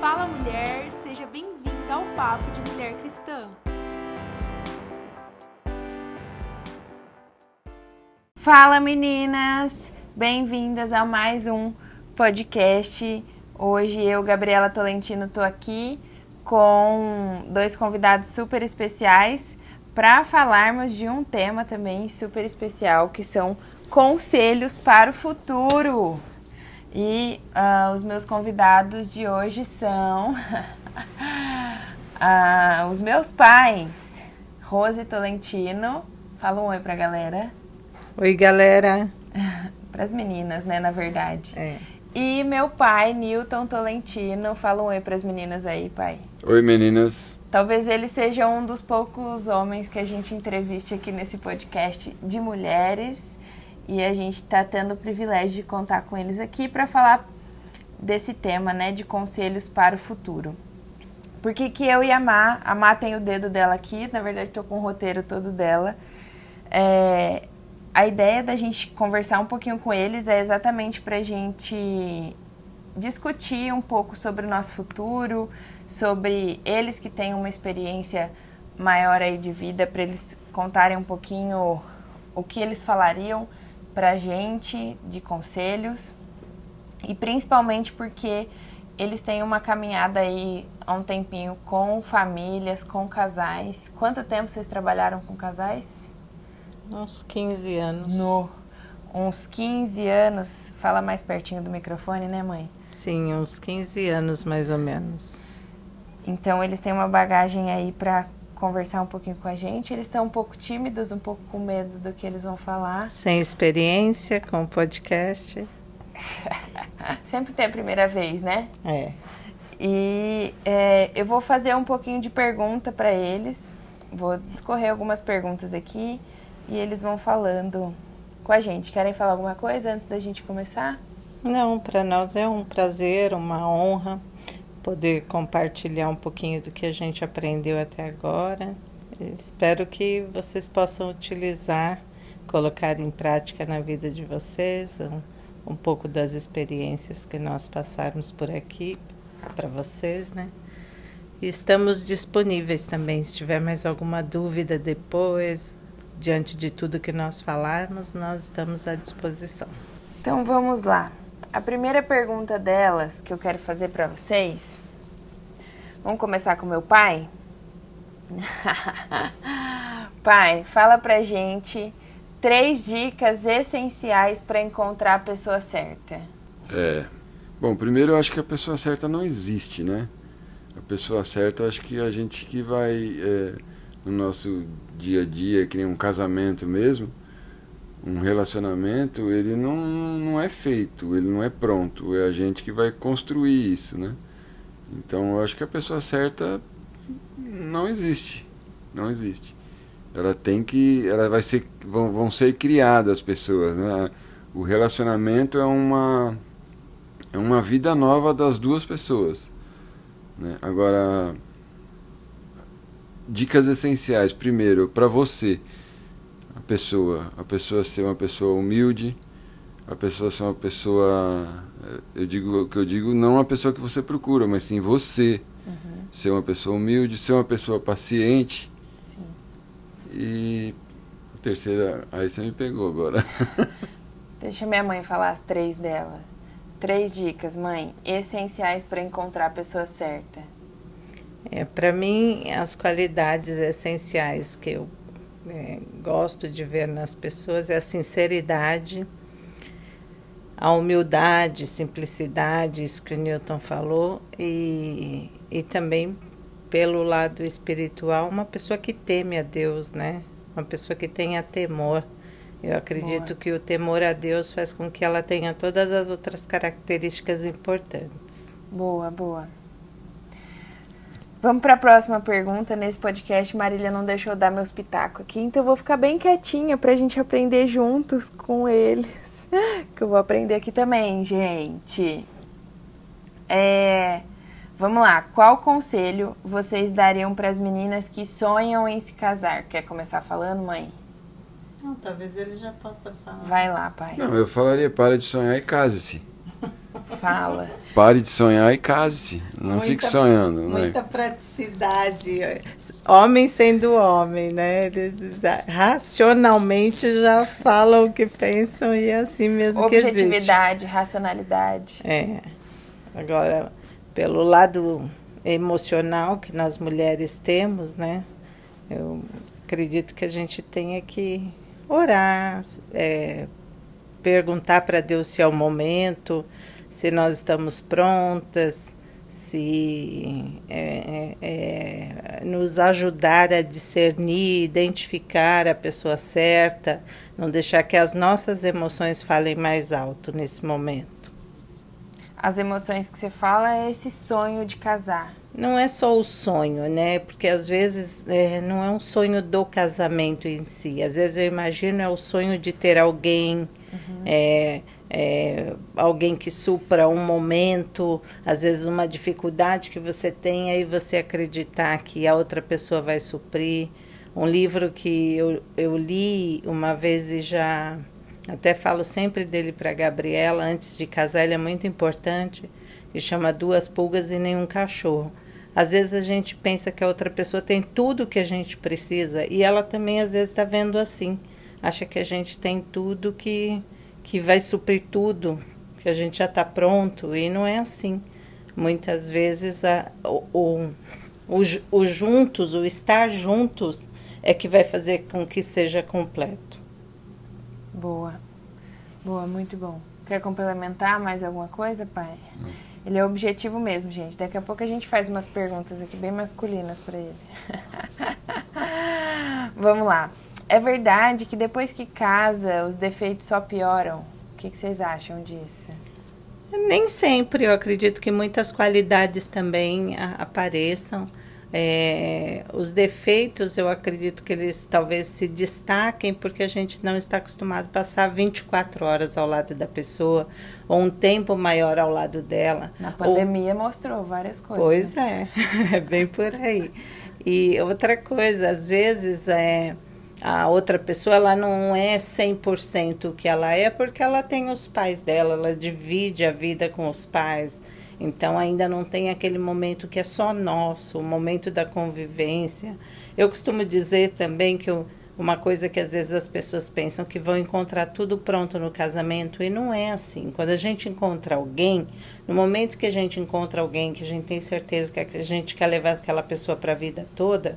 Fala mulher, seja bem-vinda ao Papo de Mulher Cristã. Fala meninas, bem-vindas a mais um podcast. Hoje eu, Gabriela Tolentino, tô aqui com dois convidados super especiais para falarmos de um tema também super especial que são conselhos para o futuro. E uh, os meus convidados de hoje são uh, os meus pais, Rose Tolentino. Fala um oi pra galera. Oi, galera. para as meninas, né, na verdade. É. E meu pai, Newton Tolentino. Fala um oi para as meninas aí, pai. Oi, meninas. Talvez ele seja um dos poucos homens que a gente entreviste aqui nesse podcast de mulheres. E a gente está tendo o privilégio de contar com eles aqui para falar desse tema, né, de conselhos para o futuro. Por que, que eu e a Má, a Má tem o dedo dela aqui, na verdade estou com o roteiro todo dela. É, a ideia da gente conversar um pouquinho com eles é exatamente para a gente discutir um pouco sobre o nosso futuro, sobre eles que têm uma experiência maior aí de vida, para eles contarem um pouquinho o que eles falariam para a gente de conselhos e principalmente porque eles têm uma caminhada aí há um tempinho com famílias, com casais. Quanto tempo vocês trabalharam com casais? Uns 15 anos. No, uns 15 anos. Fala mais pertinho do microfone, né, mãe? Sim, uns 15 anos mais ou menos. Então eles têm uma bagagem aí para conversar um pouquinho com a gente. Eles estão um pouco tímidos, um pouco com medo do que eles vão falar. Sem experiência com o podcast. Sempre tem a primeira vez, né? É. E é, eu vou fazer um pouquinho de pergunta para eles. Vou discorrer algumas perguntas aqui e eles vão falando com a gente. Querem falar alguma coisa antes da gente começar? Não, para nós é um prazer, uma honra poder compartilhar um pouquinho do que a gente aprendeu até agora. Espero que vocês possam utilizar, colocar em prática na vida de vocês um, um pouco das experiências que nós passarmos por aqui para vocês, né? E estamos disponíveis também, se tiver mais alguma dúvida depois, diante de tudo que nós falarmos, nós estamos à disposição. Então vamos lá. A primeira pergunta delas que eu quero fazer para vocês. Vamos começar com meu pai? pai, fala pra gente três dicas essenciais para encontrar a pessoa certa. É. Bom, primeiro eu acho que a pessoa certa não existe, né? A pessoa certa, eu acho que a gente que vai é, no nosso dia a dia, que nem um casamento mesmo, um relacionamento, ele não, não é feito, ele não é pronto, é a gente que vai construir isso, né? Então eu acho que a pessoa certa não existe, não existe. Ela tem que, ela vai ser, vão, vão ser criadas pessoas, né? O relacionamento é uma é uma vida nova das duas pessoas, né? Agora dicas essenciais, primeiro para você pessoa, a pessoa ser uma pessoa humilde, a pessoa ser uma pessoa, eu digo o que eu digo, não uma pessoa que você procura, mas sim você. Uhum. Ser uma pessoa humilde, ser uma pessoa paciente. Sim. E a terceira, aí você me pegou agora. Deixa minha mãe falar as três dela. Três dicas, mãe, essenciais para encontrar a pessoa certa. É, para mim, as qualidades essenciais que eu é, gosto de ver nas pessoas é a sinceridade, a humildade, simplicidade, isso que o Newton falou, e, e também pelo lado espiritual, uma pessoa que teme a Deus, né? Uma pessoa que tenha temor. Eu acredito Boa. que o temor a Deus faz com que ela tenha todas as outras características importantes. Boa, boa. Vamos para a próxima pergunta. Nesse podcast, Marília não deixou dar meus pitacos aqui, então eu vou ficar bem quietinha para a gente aprender juntos com eles. que eu vou aprender aqui também, gente. É, vamos lá. Qual conselho vocês dariam para as meninas que sonham em se casar? Quer começar falando, mãe? Não, talvez ele já possa falar. Vai lá, pai. Não, eu falaria para de sonhar e case-se. Fala. Pare de sonhar e case-se. Não Muita- fique sonhando. né? Muita praticidade. Homem sendo homem, né? Eles Racionalmente já falam o que pensam e é assim mesmo que existe. Objetividade, racionalidade. É. Agora, pelo lado emocional que nós mulheres temos, né? Eu acredito que a gente tenha que orar, é, perguntar para Deus se é o momento, se nós estamos prontas, se é, é, é, nos ajudar a discernir, identificar a pessoa certa, não deixar que as nossas emoções falem mais alto nesse momento. As emoções que você fala é esse sonho de casar. Não é só o sonho, né? Porque às vezes é, não é um sonho do casamento em si. Às vezes eu imagino é o sonho de ter alguém, é, é, alguém que supra um momento, às vezes uma dificuldade que você tem, aí você acreditar que a outra pessoa vai suprir. Um livro que eu, eu li uma vez e já até falo sempre dele para Gabriela antes de casar, ele é muito importante, que chama Duas Pulgas e Nenhum Cachorro. Às vezes a gente pensa que a outra pessoa tem tudo que a gente precisa e ela também às vezes está vendo assim. Acha que a gente tem tudo que, que vai suprir tudo, que a gente já está pronto e não é assim. Muitas vezes a, o, o, o, ju- o juntos, o estar juntos, é que vai fazer com que seja completo. Boa. Boa, muito bom. Quer complementar mais alguma coisa, pai? Ele é objetivo mesmo, gente. Daqui a pouco a gente faz umas perguntas aqui bem masculinas pra ele. Vamos lá. É verdade que depois que casa, os defeitos só pioram? O que, que vocês acham disso? Nem sempre, eu acredito que muitas qualidades também apareçam. É, os defeitos, eu acredito que eles talvez se destaquem porque a gente não está acostumado a passar 24 horas ao lado da pessoa ou um tempo maior ao lado dela. Na Ou- pandemia mostrou várias coisas. Pois é, é bem por aí. E outra coisa, às vezes é, a outra pessoa ela não é 100% o que ela é porque ela tem os pais dela, ela divide a vida com os pais. Então ainda não tem aquele momento que é só nosso, o momento da convivência. Eu costumo dizer também que eu- uma coisa que às vezes as pessoas pensam que vão encontrar tudo pronto no casamento e não é assim. Quando a gente encontra alguém, no momento que a gente encontra alguém que a gente tem certeza que a gente quer levar aquela pessoa para a vida toda,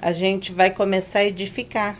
a gente vai começar a edificar.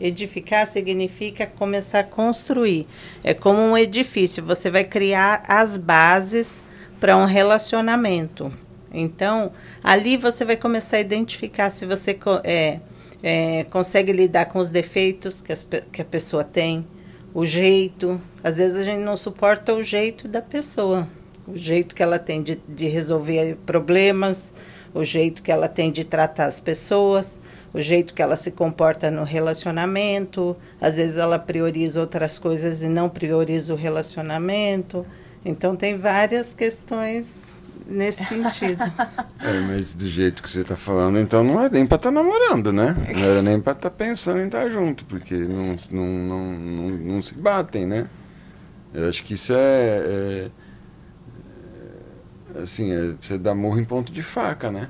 Edificar significa começar a construir. É como um edifício, você vai criar as bases para um relacionamento. Então, ali você vai começar a identificar se você é, é, consegue lidar com os defeitos que, as que a pessoa tem, o jeito. Às vezes a gente não suporta o jeito da pessoa, o jeito que ela tem de, de resolver problemas, o jeito que ela tem de tratar as pessoas, o jeito que ela se comporta no relacionamento. Às vezes ela prioriza outras coisas e não prioriza o relacionamento. Então tem várias questões nesse sentido. É, mas do jeito que você tá falando, então não é nem pra estar namorando, né? Não era nem pra estar pensando em estar junto, porque não, não, não, não, não se batem, né? Eu acho que isso é. é- é, assim, é, você dá morro em ponto de faca, né?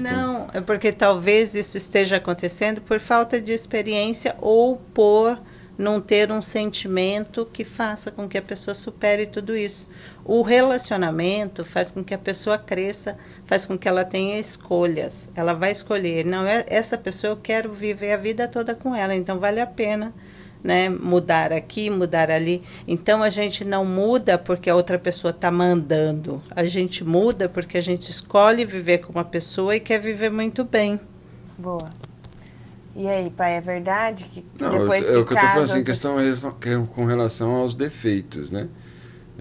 Não, é porque talvez isso esteja acontecendo por falta de experiência ou por não ter um sentimento que faça com que a pessoa supere tudo isso. O relacionamento faz com que a pessoa cresça, faz com que ela tenha escolhas. Ela vai escolher, não é essa pessoa eu quero viver a vida toda com ela, então vale a pena né, mudar aqui, mudar ali. Então a gente não muda porque a outra pessoa está mandando. A gente muda porque a gente escolhe viver com uma pessoa e quer viver muito bem. Boa. E aí, pai, é verdade que Não, depois eu, é o que que eu tô falando assim, questão é com relação aos defeitos, né?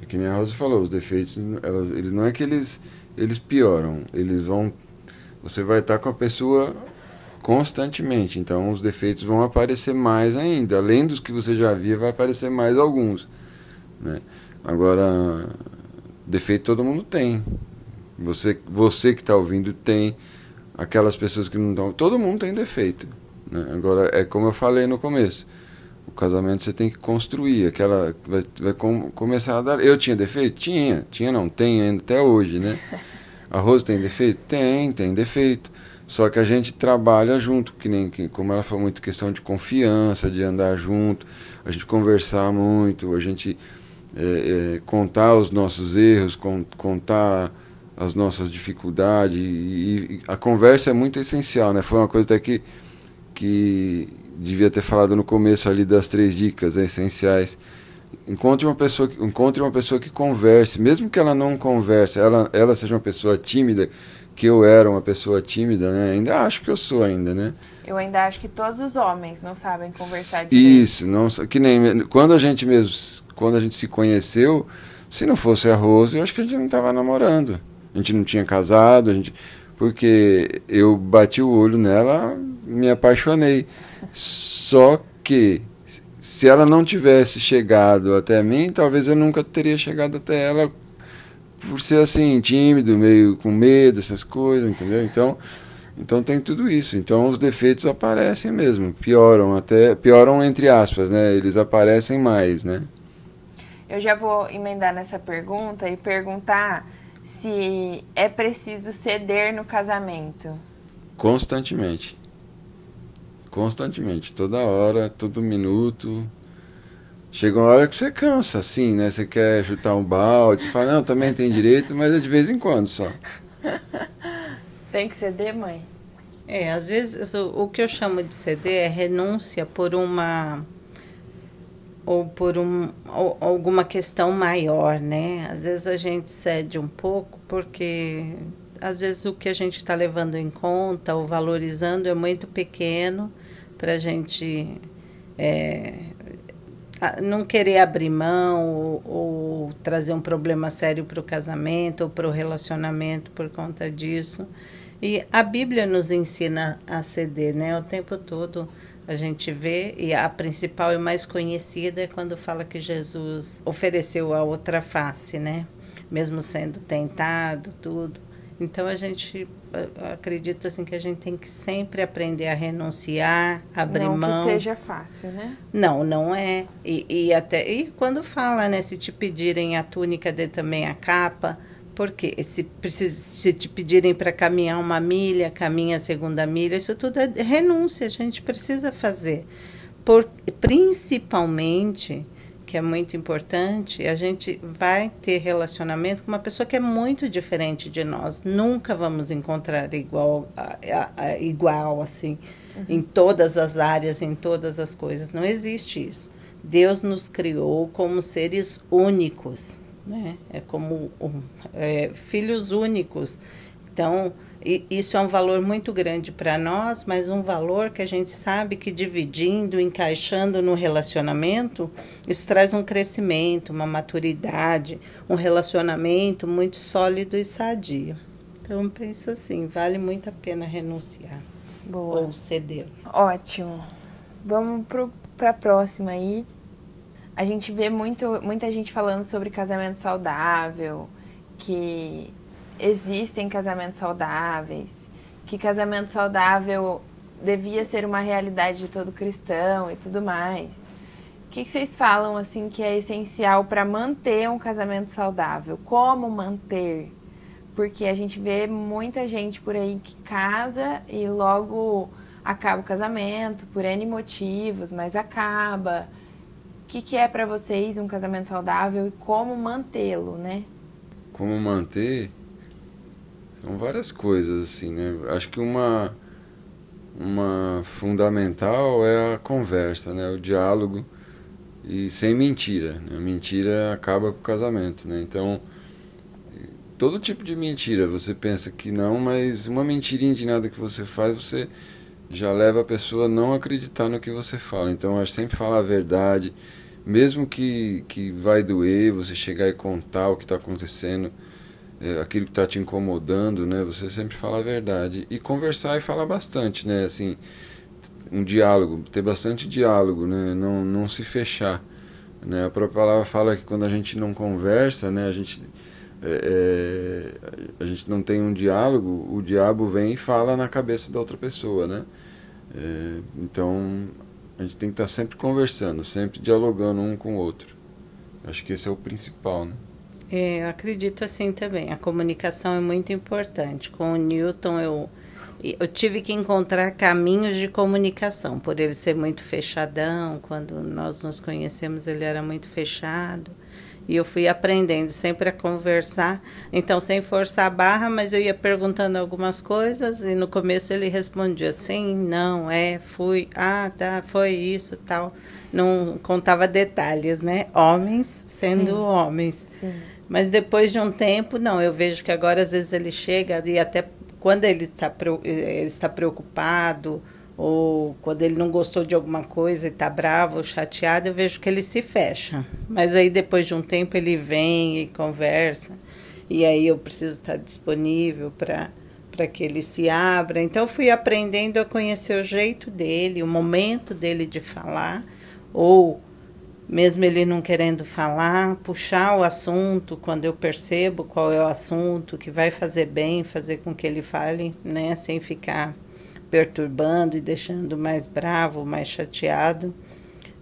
É que nem a Rosa falou, os defeitos, elas, eles, não é que eles, eles pioram, eles vão. Você vai estar com a pessoa constantemente, então os defeitos vão aparecer mais ainda. Além dos que você já via, vai aparecer mais alguns. Né? Agora, defeito todo mundo tem. Você, você que está ouvindo tem, aquelas pessoas que não estão. Todo mundo tem defeito. Né? Agora, é como eu falei no começo. O casamento você tem que construir, aquela vai, vai com, começar a dar. Eu tinha defeito? Tinha, tinha não, tem ainda até hoje, né? Arroz tem defeito? Tem, tem defeito. Só que a gente trabalha junto, que nem que, como ela falou muito questão de confiança, de andar junto, a gente conversar muito, a gente é, é, contar os nossos erros, con, contar as nossas dificuldades e, e, a conversa é muito essencial, né? Foi uma coisa até que que devia ter falado no começo ali das três dicas né, essenciais. Encontre uma pessoa, encontre uma pessoa que converse, mesmo que ela não converse, ela, ela seja uma pessoa tímida, que eu era uma pessoa tímida, né? Ainda acho que eu sou ainda, né? Eu ainda acho que todos os homens não sabem conversar direito. Isso, não, que nem quando a gente mesmo, quando a gente se conheceu, se não fosse a Rose, eu acho que a gente não estava namorando. A gente não tinha casado, a gente porque eu bati o olho nela, me apaixonei. Só que se ela não tivesse chegado até mim, talvez eu nunca teria chegado até ela por ser assim, tímido, meio com medo, essas coisas, entendeu? Então, então tem tudo isso. Então os defeitos aparecem mesmo, pioram até, pioram entre aspas, né? Eles aparecem mais, né? Eu já vou emendar nessa pergunta e perguntar se é preciso ceder no casamento. Constantemente. Constantemente, toda hora, todo minuto. Chega uma hora que você cansa, assim, né? Você quer chutar um balde, você fala, não, também tem direito, mas é de vez em quando só. tem que ceder, mãe? É, às vezes o, o que eu chamo de ceder é renúncia por uma ou por um, ou, alguma questão maior, né? Às vezes a gente cede um pouco porque às vezes o que a gente está levando em conta ou valorizando é muito pequeno para a gente é, não querer abrir mão ou, ou trazer um problema sério para o casamento ou para o relacionamento por conta disso. E a Bíblia nos ensina a ceder, né? O tempo todo a gente vê, e a principal e mais conhecida é quando fala que Jesus ofereceu a outra face, né? Mesmo sendo tentado, tudo. Então a gente acredita assim que a gente tem que sempre aprender a renunciar, abrir não mão. Não que seja fácil, né? Não, não é. E, e até e quando fala, né, se te pedirem a túnica, dê também a capa, porque se, precisa, se te pedirem para caminhar uma milha, caminha a segunda milha, isso tudo é renúncia, a gente precisa fazer. Por, principalmente que é muito importante, a gente vai ter relacionamento com uma pessoa que é muito diferente de nós. Nunca vamos encontrar igual, a, a, a, igual assim, uhum. em todas as áreas, em todas as coisas. Não existe isso. Deus nos criou como seres únicos, né? É como um, é, filhos únicos. Então, e isso é um valor muito grande para nós, mas um valor que a gente sabe que dividindo, encaixando no relacionamento, isso traz um crescimento, uma maturidade, um relacionamento muito sólido e sadio. Então, penso assim, vale muito a pena renunciar Boa. ou ceder. Ótimo. Vamos para a próxima aí. A gente vê muito, muita gente falando sobre casamento saudável, que existem casamentos saudáveis, que casamento saudável devia ser uma realidade de todo cristão e tudo mais. O que, vocês falam assim que é essencial para manter um casamento saudável? Como manter? Porque a gente vê muita gente por aí que casa e logo acaba o casamento por N motivos, mas acaba. O que, que é para vocês um casamento saudável e como mantê-lo, né? Como manter? São várias coisas, assim, né? Acho que uma, uma fundamental é a conversa, né? O diálogo e sem mentira. Né? A mentira acaba com o casamento, né? Então, todo tipo de mentira, você pensa que não, mas uma mentirinha de nada que você faz, você já leva a pessoa a não acreditar no que você fala. Então, acho sempre falar a verdade, mesmo que, que vai doer, você chegar e contar o que está acontecendo aquilo que está te incomodando, né? Você sempre fala a verdade e conversar e falar bastante, né? Assim, um diálogo, ter bastante diálogo, né? Não, não se fechar, né? A própria palavra fala que quando a gente não conversa, né? A gente é, é, a gente não tem um diálogo, o diabo vem e fala na cabeça da outra pessoa, né? É, então a gente tem que estar sempre conversando, sempre dialogando um com o outro. Acho que esse é o principal, né? É, eu acredito assim também. A comunicação é muito importante. Com o Newton, eu, eu tive que encontrar caminhos de comunicação, por ele ser muito fechadão. Quando nós nos conhecemos, ele era muito fechado. E eu fui aprendendo sempre a conversar, então sem forçar a barra, mas eu ia perguntando algumas coisas e no começo ele respondia sim, não, é, fui, ah, tá, foi isso, tal. Não contava detalhes, né? Homens sendo Sim. homens. Sim. Mas depois de um tempo, não, eu vejo que agora às vezes ele chega e até quando ele, tá, ele está preocupado ou quando ele não gostou de alguma coisa e está bravo ou chateado, eu vejo que ele se fecha. Mas aí depois de um tempo ele vem e conversa, e aí eu preciso estar disponível para para que ele se abra. Então eu fui aprendendo a conhecer o jeito dele, o momento dele de falar, ou mesmo ele não querendo falar, puxar o assunto quando eu percebo qual é o assunto que vai fazer bem, fazer com que ele fale, né, sem ficar perturbando e deixando mais bravo, mais chateado.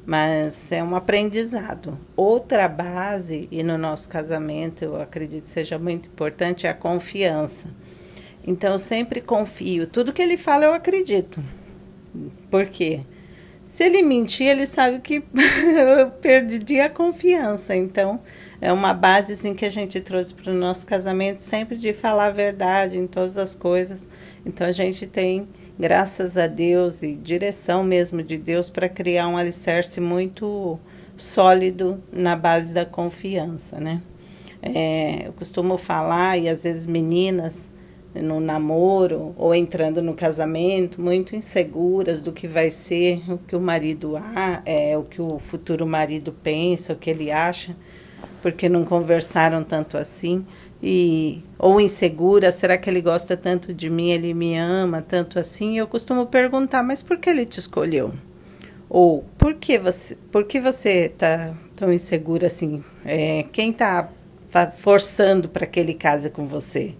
Mas é um aprendizado. Outra base, e no nosso casamento eu acredito seja muito importante, é a confiança. Então eu sempre confio. Tudo que ele fala eu acredito. Por quê? Se ele mentir, ele sabe que eu perdi a confiança. Então, é uma base assim, que a gente trouxe para o nosso casamento, sempre de falar a verdade em todas as coisas. Então, a gente tem graças a Deus e direção mesmo de Deus para criar um alicerce muito sólido na base da confiança, né? É, eu costumo falar e às vezes meninas no namoro ou entrando no casamento muito inseguras do que vai ser, o que o marido ah, é, o que o futuro marido pensa, o que ele acha, porque não conversaram tanto assim e ou insegura, será que ele gosta tanto de mim, ele me ama tanto assim? Eu costumo perguntar, mas por que ele te escolheu? Ou por que você, por que você tá tão insegura assim? É, quem tá forçando para que ele case com você?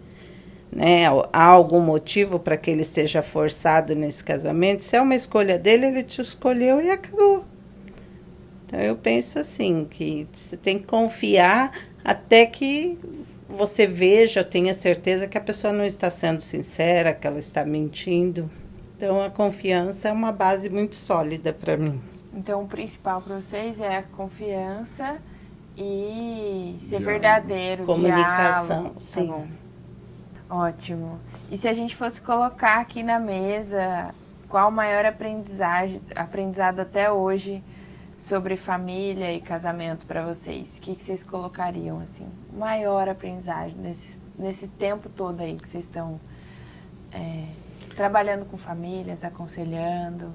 Né? Há algum motivo para que ele esteja forçado nesse casamento? Se é uma escolha dele, ele te escolheu e acabou. Então eu penso assim que você tem que confiar até que você veja, tenha certeza que a pessoa não está sendo sincera, que ela está mentindo. Então a confiança é uma base muito sólida para mim. Então o principal para vocês é a confiança e ser verdadeiro, comunicação, diálogo. Tá sim. Tá Ótimo. E se a gente fosse colocar aqui na mesa qual o maior aprendizagem, aprendizado até hoje sobre família e casamento para vocês? O que, que vocês colocariam assim? Maior aprendizagem nesse, nesse tempo todo aí que vocês estão é, trabalhando com famílias, aconselhando?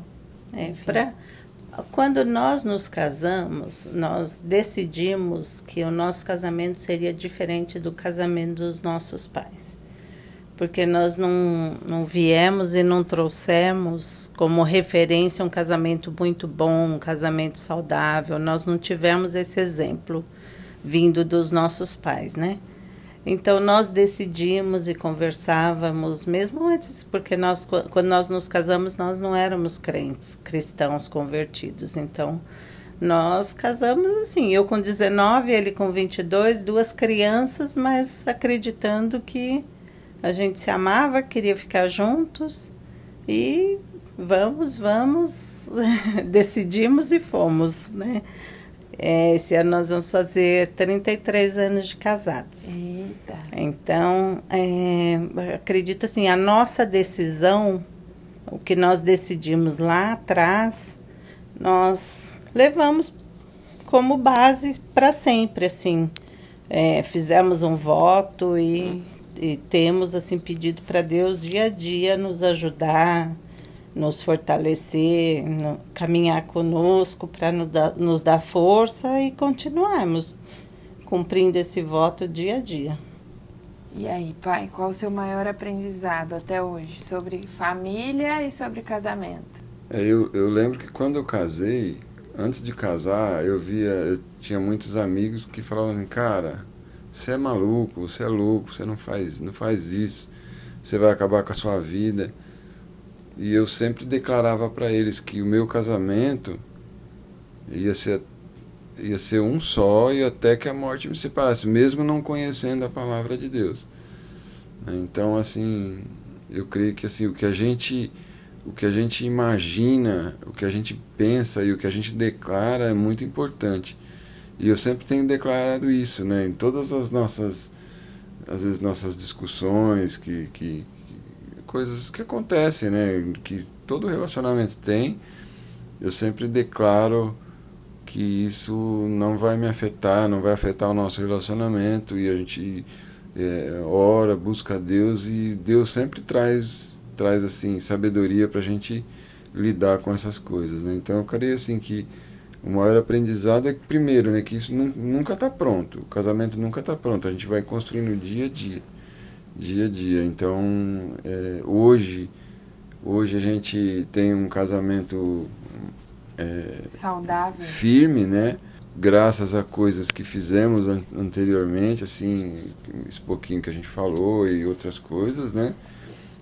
É, pra, quando nós nos casamos, nós decidimos que o nosso casamento seria diferente do casamento dos nossos pais porque nós não, não viemos e não trouxemos como referência um casamento muito bom, um casamento saudável. Nós não tivemos esse exemplo vindo dos nossos pais, né? Então nós decidimos e conversávamos, mesmo antes, porque nós, quando nós nos casamos, nós não éramos crentes, cristãos convertidos. Então nós casamos assim, eu com 19, ele com 22, duas crianças, mas acreditando que a gente se amava, queria ficar juntos e vamos, vamos, decidimos e fomos, né? É, esse ano nós vamos fazer 33 anos de casados. Eita. Então, é, acredito assim, a nossa decisão, o que nós decidimos lá atrás, nós levamos como base para sempre, assim. É, fizemos um voto e e temos assim pedido para Deus dia a dia nos ajudar, nos fortalecer, no, caminhar conosco para nos, nos dar força e continuarmos cumprindo esse voto dia a dia. E aí, pai, qual o seu maior aprendizado até hoje sobre família e sobre casamento? É, eu, eu lembro que quando eu casei, antes de casar, eu via, eu tinha muitos amigos que falavam assim, cara, você é maluco, você é louco, você não faz, não faz isso, você vai acabar com a sua vida. E eu sempre declarava para eles que o meu casamento ia ser, ia ser um só e até que a morte me separasse, mesmo não conhecendo a palavra de Deus. Então, assim, eu creio que assim, o que a gente o que a gente imagina, o que a gente pensa e o que a gente declara é muito importante. E eu sempre tenho declarado isso, né, em todas as nossas às vezes nossas discussões, que, que, que coisas que acontecem, né, que todo relacionamento tem, eu sempre declaro que isso não vai me afetar, não vai afetar o nosso relacionamento e a gente é, ora, busca a Deus e Deus sempre traz traz assim sabedoria para a gente lidar com essas coisas, né? Então eu creio assim que o maior aprendizado é que, primeiro, né, que isso nunca está pronto, o casamento nunca está pronto, a gente vai construindo dia a dia, dia a dia. Então é, hoje hoje a gente tem um casamento é, saudável, firme, né? Graças a coisas que fizemos an anteriormente, assim, esse pouquinho que a gente falou e outras coisas, né?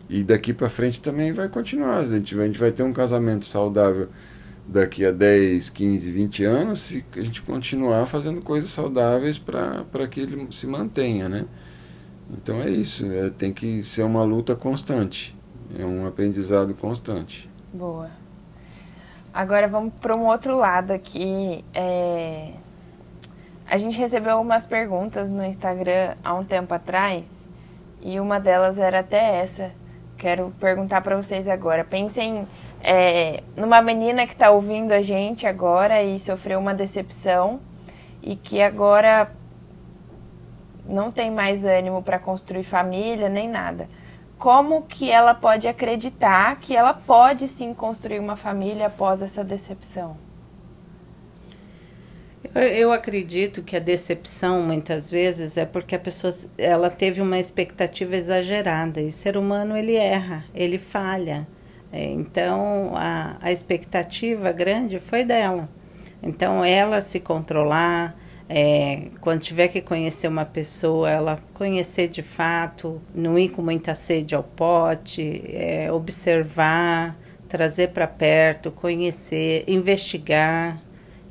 E daqui para frente também vai continuar. A gente, vai, a gente vai ter um casamento saudável daqui a 10, 15, 20 anos se a gente continuar fazendo coisas saudáveis para que ele se mantenha, né? Então é isso, é, tem que ser uma luta constante, é um aprendizado constante. Boa. Agora vamos para um outro lado aqui. É... A gente recebeu algumas perguntas no Instagram há um tempo atrás e uma delas era até essa. Quero perguntar para vocês agora. Pensem é, numa menina que está ouvindo a gente agora e sofreu uma decepção e que agora não tem mais ânimo para construir família nem nada como que ela pode acreditar que ela pode sim construir uma família após essa decepção? Eu, acredito que a decepção muitas vezes é porque a pessoa ela teve uma expectativa exagerada e ser humano ele erra, ele falha. É, então a, a expectativa grande foi dela. Então ela se controlar, é, quando tiver que conhecer uma pessoa, ela conhecer de fato, não ir com muita sede ao pote, é, observar, trazer para perto, conhecer, investigar.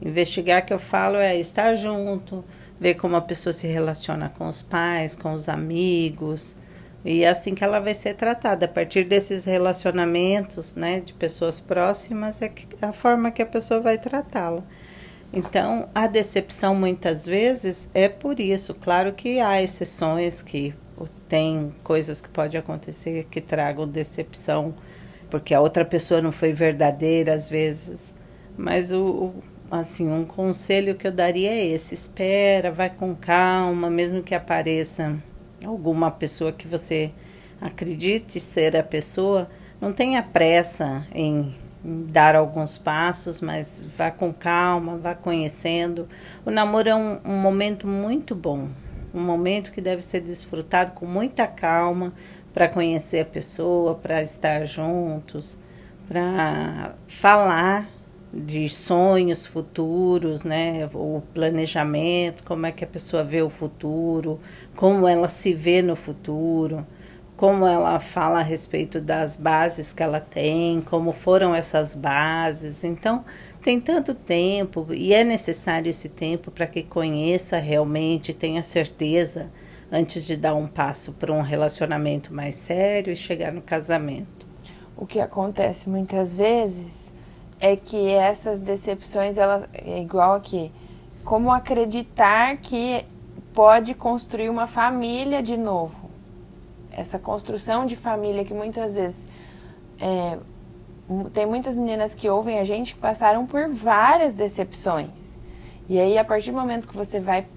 Investigar que eu falo é estar junto, ver como a pessoa se relaciona com os pais, com os amigos. E é assim que ela vai ser tratada. A partir desses relacionamentos, né, de pessoas próximas, é a forma que a pessoa vai tratá-la. Então, a decepção muitas vezes é por isso. Claro que há exceções que tem coisas que pode acontecer que tragam decepção, porque a outra pessoa não foi verdadeira às vezes. Mas o, o assim, um conselho que eu daria é esse: espera, vai com calma, mesmo que apareça alguma pessoa que você acredite ser a pessoa, não tenha pressa em dar alguns passos, mas vá com calma, vá conhecendo. O namoro é um, um momento muito bom, um momento que deve ser desfrutado com muita calma para conhecer a pessoa, para estar juntos, para falar de sonhos futuros, né? O planejamento, como é que a pessoa vê o futuro, como ela se vê no futuro como ela fala a respeito das bases que ela tem, como foram essas bases. Então, tem tanto tempo e é necessário esse tempo para que conheça realmente, tenha certeza antes de dar um passo para um relacionamento mais sério e chegar no casamento. O que acontece muitas vezes é que essas decepções, ela é igual aqui, como acreditar que pode construir uma família de novo essa construção de família que muitas vezes é, tem muitas meninas que ouvem a gente que passaram por várias decepções. E aí, a partir do momento que você vai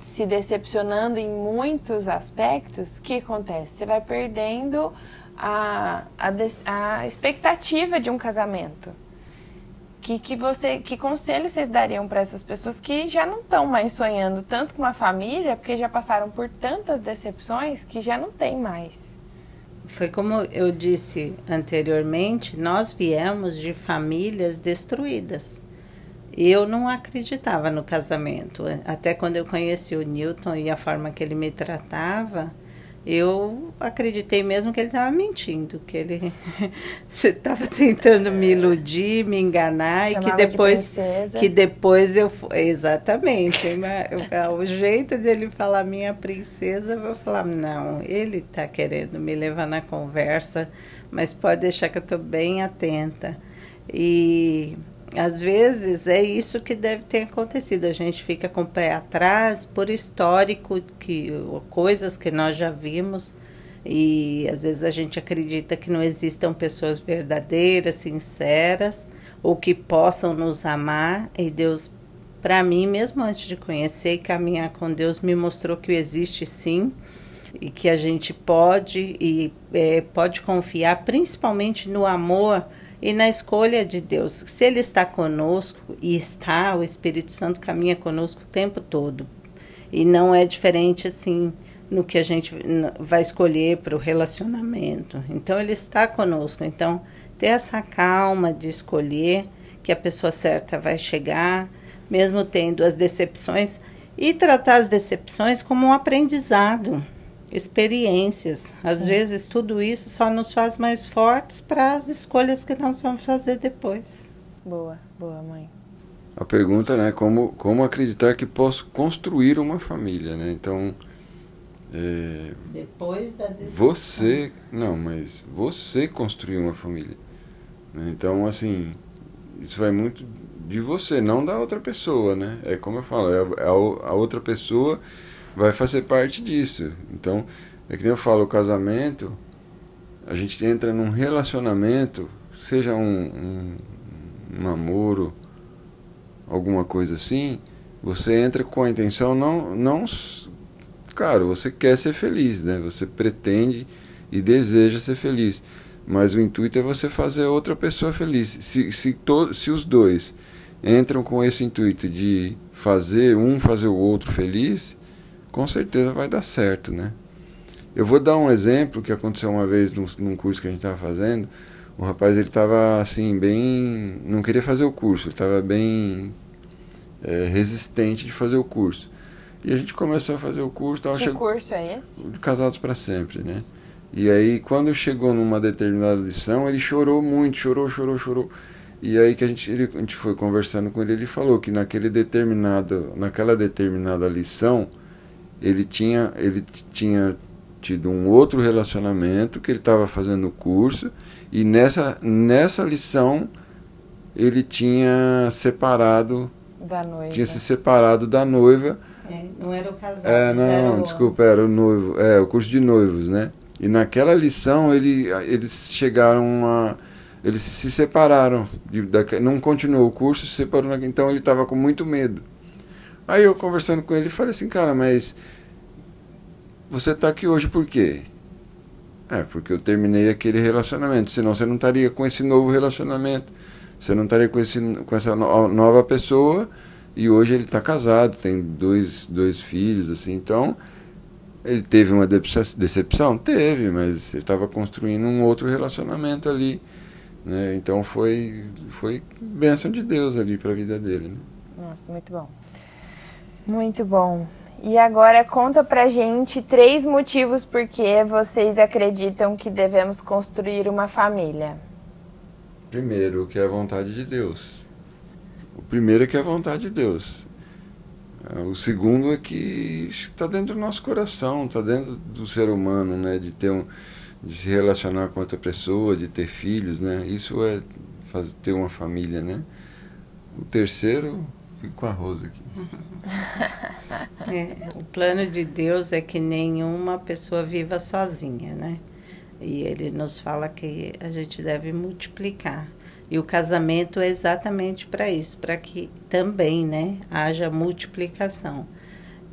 se decepcionando em muitos aspectos, o que acontece? Você vai perdendo a, a, a expectativa de um casamento que, que você que conselho vocês dariam para essas pessoas que já não estão mais sonhando tanto com uma família porque já passaram por tantas decepções que já não tem mais? Foi como eu disse anteriormente nós viemos de famílias destruídas. Eu não acreditava no casamento. Até quando eu conheci o Newton e a forma que ele me tratava eu acreditei mesmo que ele estava mentindo, que ele estava tentando me iludir, me enganar Chamava e que depois de que depois eu exatamente o jeito dele falar minha princesa, eu vou falar não, ele está querendo me levar na conversa, mas pode deixar que eu estou bem atenta. E às vezes é isso que deve ter acontecido. A gente fica com o pé atrás por histórico, que coisas que nós já vimos e às vezes a gente acredita que não existam pessoas verdadeiras, sinceras ou que possam nos amar e Deus para mim, mesmo antes de conhecer e caminhar com Deus, me mostrou que existe sim e que a gente pode e é, pode confiar principalmente no amor e na escolha de Deus. Se Ele está conosco e está, o Espírito Santo caminha conosco o tempo todo. E não é diferente assim no que a gente vai escolher para o relacionamento. Então, Ele está conosco. Então, ter essa calma de escolher que a pessoa certa vai chegar, mesmo tendo as decepções, e tratar as decepções como um aprendizado experiências. Às Sim. vezes tudo isso só nos faz mais fortes para as escolhas que nós vamos fazer depois. Boa, boa, mãe. A pergunta, né, como como acreditar que posso construir uma família, né? Então, é, depois da decisão. Você, não, mas você construiu uma família. Né? Então, assim, isso vai muito de você, não da outra pessoa, né? É como eu falo, é a, a outra pessoa vai fazer parte disso. Então, é que nem eu falo, o casamento, a gente entra num relacionamento, seja um, um, um namoro, alguma coisa assim, você entra com a intenção não, não, claro, você quer ser feliz, né? Você pretende e deseja ser feliz, mas o intuito é você fazer outra pessoa feliz. Se, se, to, se os dois entram com esse intuito de fazer um fazer o outro feliz, com certeza vai dar certo, né? Eu vou dar um exemplo que aconteceu uma vez num, num curso que a gente estava fazendo. O rapaz ele estava assim bem, não queria fazer o curso, ele estava bem é, resistente de fazer o curso. E a gente começou a fazer o curso. Tava que chegou, curso é esse? Casados para sempre, né? E aí quando chegou numa determinada lição, ele chorou muito, chorou, chorou, chorou. E aí que a gente, ele, a gente foi conversando com ele, ele falou que naquele determinado, naquela determinada lição, ele tinha, ele tinha tido um outro relacionamento que ele estava fazendo o curso e nessa, nessa lição ele tinha separado da noiva. tinha se separado da noiva. É, não era o casal é, não o... desculpa era o noivo é o curso de noivos né? E naquela lição ele, eles chegaram a eles se separaram de, da, não continuou o curso se separou então ele estava com muito medo Aí eu conversando com ele, falei assim, cara, mas você está aqui hoje por quê? É, porque eu terminei aquele relacionamento, senão você não estaria com esse novo relacionamento, você não estaria com, esse, com essa no, nova pessoa, e hoje ele está casado, tem dois, dois filhos, assim, então ele teve uma decepção? Teve, mas ele estava construindo um outro relacionamento ali, né? Então foi, foi bênção de Deus ali para a vida dele, né? Nossa, muito bom. Muito bom. E agora conta pra gente três motivos por que vocês acreditam que devemos construir uma família. Primeiro, que é a vontade de Deus. O primeiro é que é a vontade de Deus. O segundo é que está dentro do nosso coração, está dentro do ser humano, né? De ter um, de se relacionar com outra pessoa, de ter filhos, né? Isso é fazer, ter uma família, né? O terceiro, fico com a Rosa aqui. É, o plano de Deus é que nenhuma pessoa viva sozinha, né? E ele nos fala que a gente deve multiplicar. E o casamento é exatamente para isso, para que também, né, haja multiplicação.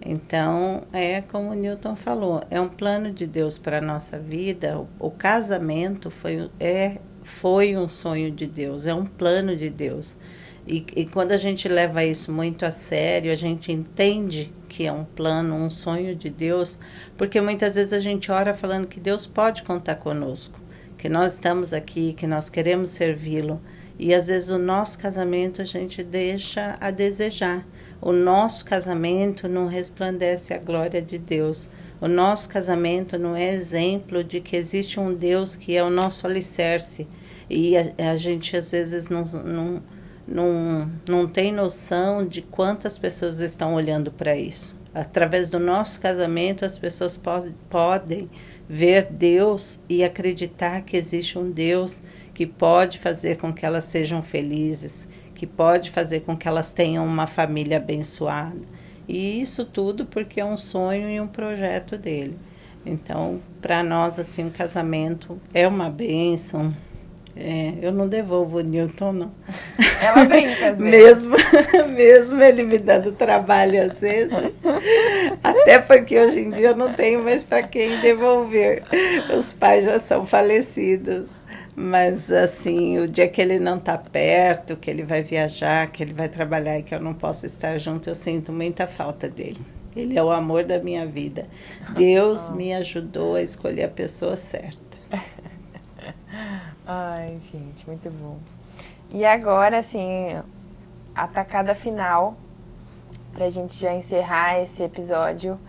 Então, é como o Newton falou, é um plano de Deus para a nossa vida. O, o casamento foi, é, foi um sonho de Deus, é um plano de Deus. E, e quando a gente leva isso muito a sério, a gente entende que é um plano, um sonho de Deus, porque muitas vezes a gente ora falando que Deus pode contar conosco, que nós estamos aqui, que nós queremos servi-lo. E às vezes o nosso casamento a gente deixa a desejar. O nosso casamento não resplandece a glória de Deus. O nosso casamento não é exemplo de que existe um Deus que é o nosso alicerce. E a, a gente às vezes não, não, não, não tem noção de quantas pessoas estão olhando para isso. Através do nosso casamento, as pessoas po podem ver Deus e acreditar que existe um Deus que pode fazer com que elas sejam felizes, que pode fazer com que elas tenham uma família abençoada. E isso tudo porque é um sonho e um projeto dele. Então, para nós, assim, um casamento é uma bênção. É, eu não devolvo o Newton, não. Ela brinca, às vezes. mesmo, mesmo ele me dando trabalho às vezes. Até porque hoje em dia eu não tenho mais para quem devolver. Os pais já são falecidos. Mas assim, o dia que ele não está perto, que ele vai viajar, que ele vai trabalhar e que eu não posso estar junto, eu sinto muita falta dele. Ele é o amor da minha vida. Deus me ajudou a escolher a pessoa certa. Ai, gente, muito bom. E agora, assim, a tacada final, pra gente já encerrar esse episódio.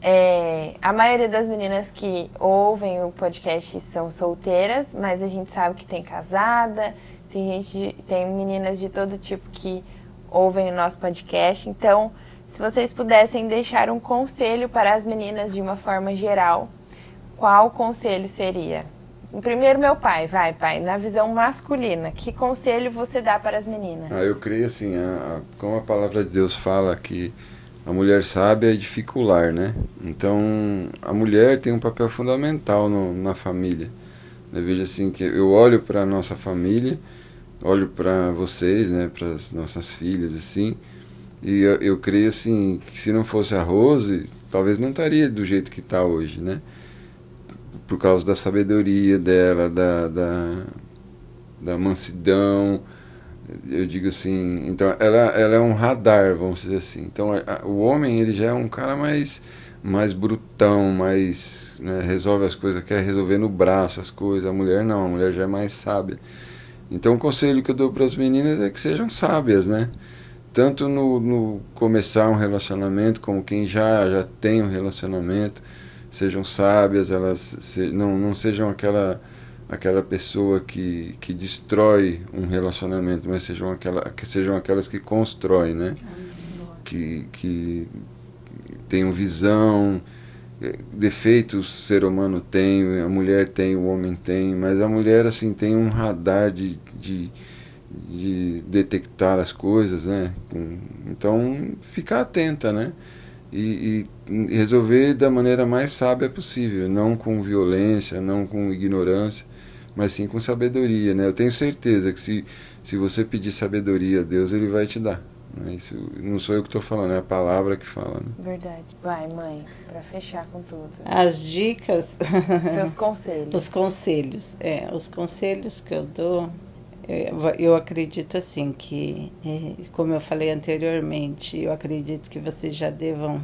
É, a maioria das meninas que ouvem o podcast são solteiras, mas a gente sabe que tem casada, tem gente, tem meninas de todo tipo que ouvem o nosso podcast. Então, se vocês pudessem deixar um conselho para as meninas de uma forma geral, qual conselho seria? Primeiro, meu pai, vai, pai, na visão masculina, que conselho você dá para as meninas? Ah, eu creio assim, a, a, como a palavra de Deus fala que a mulher sábia é dificular, né? Então, a mulher tem um papel fundamental no, na família. Eu vejo assim que eu olho para a nossa família, olho para vocês, né, para as nossas filhas, assim, e eu, eu creio assim que se não fosse a Rose, talvez não estaria do jeito que está hoje, né? Por causa da sabedoria dela, da, da, da mansidão, eu digo assim, então ela, ela é um radar, vamos dizer assim. Então a, o homem ele já é um cara mais mais brutão, mais né, resolve as coisas, quer resolver no braço as coisas. A mulher não, a mulher já é mais sábia. Então o conselho que eu dou para as meninas é que sejam sábias, né? Tanto no, no começar um relacionamento como quem já já tem um relacionamento, sejam sábias, elas se, não não sejam aquela aquela pessoa que, que destrói um relacionamento, mas sejam, aquela, que sejam aquelas que constroem, né? Que, que tenham visão, eh, defeitos o ser humano tem, a mulher tem, o homem tem, mas a mulher assim tem um radar de, de, de detectar as coisas, né? Então ficar atenta, né? E, e resolver da maneira mais sábia possível, não com violência, não com ignorância mas sim com sabedoria, né? Eu tenho certeza que se, se você pedir sabedoria a Deus, Ele vai te dar. Né? Isso não sou eu que estou falando, é a palavra que fala. Né? Verdade. Vai, mãe, para fechar com tudo. As dicas. Seus conselhos. os conselhos. É, os conselhos que eu dou, eu acredito assim que, é, como eu falei anteriormente, eu acredito que vocês já devam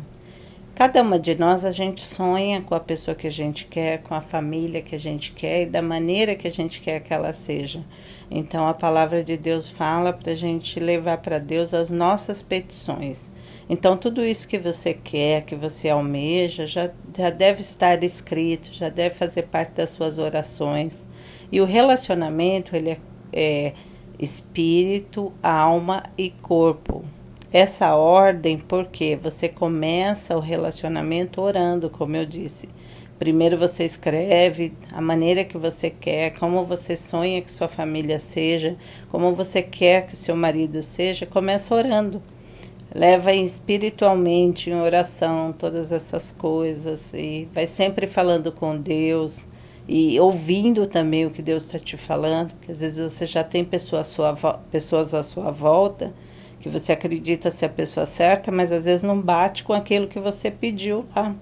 Cada uma de nós, a gente sonha com a pessoa que a gente quer, com a família que a gente quer e da maneira que a gente quer que ela seja. Então, a palavra de Deus fala para a gente levar para Deus as nossas petições. Então, tudo isso que você quer, que você almeja, já, já deve estar escrito, já deve fazer parte das suas orações. E o relacionamento, ele é, é espírito, alma e corpo essa ordem porque você começa o relacionamento orando, como eu disse. Primeiro você escreve a maneira que você quer, como você sonha que sua família seja, como você quer que seu marido seja, começa orando. Leva espiritualmente em oração todas essas coisas e vai sempre falando com Deus e ouvindo também o que Deus está te falando, porque às vezes você já tem pessoas à sua, pessoas à sua volta que você acredita ser a pessoa certa, mas às vezes não bate com aquilo que você pediu lá,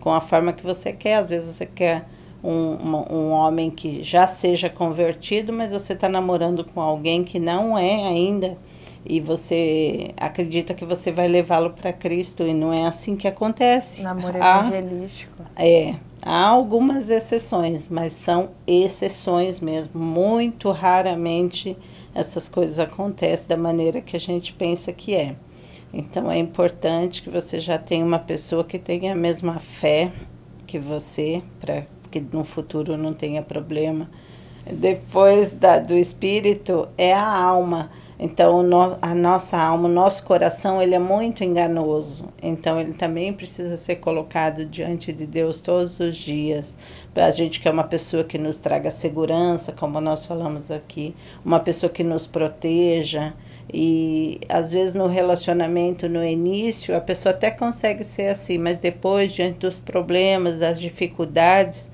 com a forma que você quer. Às vezes você quer um, um, homem que já seja convertido, mas você está namorando com alguém que não é ainda e você acredita que você vai levá-lo para Cristo e não é assim que acontece. Namoro há, evangelístico. É, há algumas exceções, mas são exceções mesmo. Muito raramente essas coisas acontecem da maneira que a gente pensa que é. Então é importante que você já tenha uma pessoa que tenha a mesma fé que você, para que no futuro não tenha problema. Depois da, do espírito é a alma. Então, no, a nossa alma, o nosso coração, ele é muito enganoso. Então, ele também precisa ser colocado diante de Deus todos os dias. A gente quer uma pessoa que nos traga segurança, como nós falamos aqui, uma pessoa que nos proteja. E às vezes no relacionamento, no início, a pessoa até consegue ser assim, mas depois, diante dos problemas, das dificuldades,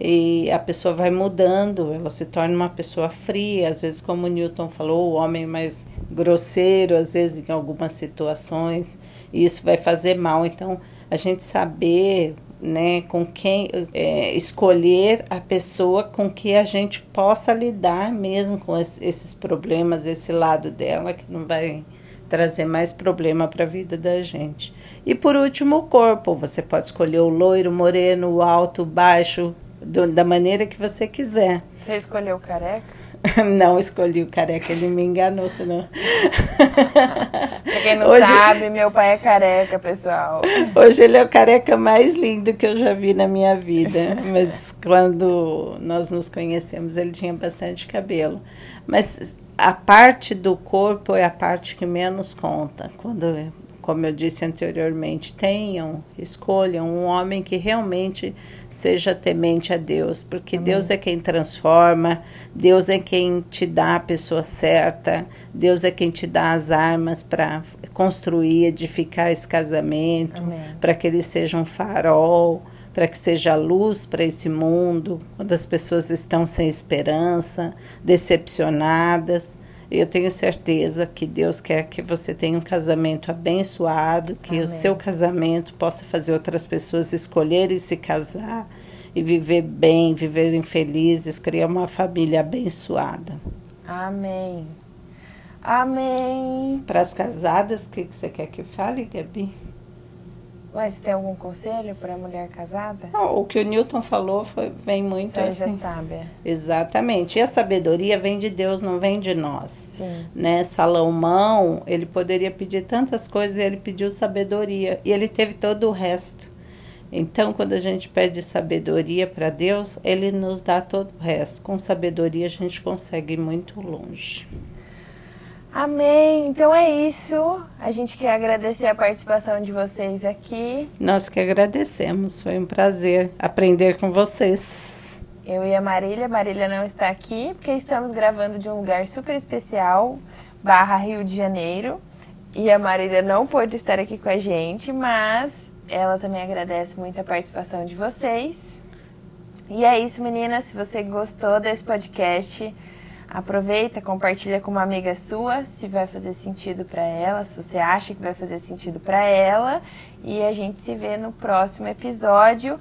e a pessoa vai mudando, ela se torna uma pessoa fria, às vezes, como Newton falou, o homem mais grosseiro, às vezes em algumas situações, e isso vai fazer mal. Então, a gente saber né, com quem é, escolher a pessoa com que a gente possa lidar mesmo com esses problemas, esse lado dela que não vai trazer mais problema para a vida da gente. E por último, o corpo. Você pode escolher o loiro, o moreno, o alto, o baixo, do, da maneira que você quiser. Você escolheu o careca? não escolhi o careca, ele me enganou, senão. pra quem não Hoje... sabe, meu pai é careca, pessoal. Hoje ele é o careca mais lindo que eu já vi na minha vida. Mas quando nós nos conhecemos, ele tinha bastante cabelo. Mas a parte do corpo é a parte que menos conta. Quando como eu disse anteriormente, tenham, escolham um homem que realmente seja temente a Deus, porque Amém. Deus é quem transforma, Deus é quem te dá a pessoa certa, Deus é quem te dá as armas para construir, edificar esse casamento, para que ele seja um farol, para que seja luz para esse mundo, quando as pessoas estão sem esperança, decepcionadas. Eu tenho certeza que Deus quer que você tenha um casamento abençoado, que Amém. o seu casamento possa fazer outras pessoas escolherem se casar e viver bem, viverem felizes, criar uma família abençoada. Amém. Amém. Para as casadas, o que você quer que fale, Gabi? Mas tem algum conselho para a mulher casada? Não, o que o Newton falou foi, vem muito Seja assim. sábia. Exatamente. E a sabedoria vem de Deus, não vem de nós. Sim. Né? Salomão, ele poderia pedir tantas coisas e ele pediu sabedoria. E ele teve todo o resto. Então, quando a gente pede sabedoria para Deus, ele nos dá todo o resto. Com sabedoria, a gente consegue ir muito longe. Amém. Então é isso. A gente quer agradecer a participação de vocês aqui. Nós que agradecemos. Foi um prazer aprender com vocês. Eu e a Marília. Marília não está aqui porque estamos gravando de um lugar super especial, Barra Rio de Janeiro. E a Marília não pôde estar aqui com a gente, mas ela também agradece muito a participação de vocês. E é isso, meninas. Se você gostou desse podcast, Aproveita, compartilha com uma amiga sua, se vai fazer sentido para ela, se você acha que vai fazer sentido para ela, e a gente se vê no próximo episódio.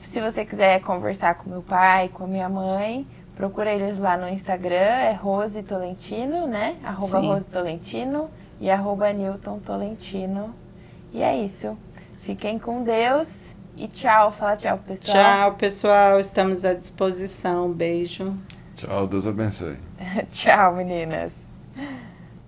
Se você quiser conversar com meu pai, com a minha mãe, procura eles lá no Instagram, é Rose Tolentino, né? Arroba Sim. Rose Tolentino e arroba Newton Tolentino. E é isso. Fiquem com Deus e tchau. Fala tchau, pessoal. Tchau, pessoal. Estamos à disposição. Beijo. Tchau, Deus abençoe. Tchau, meninas.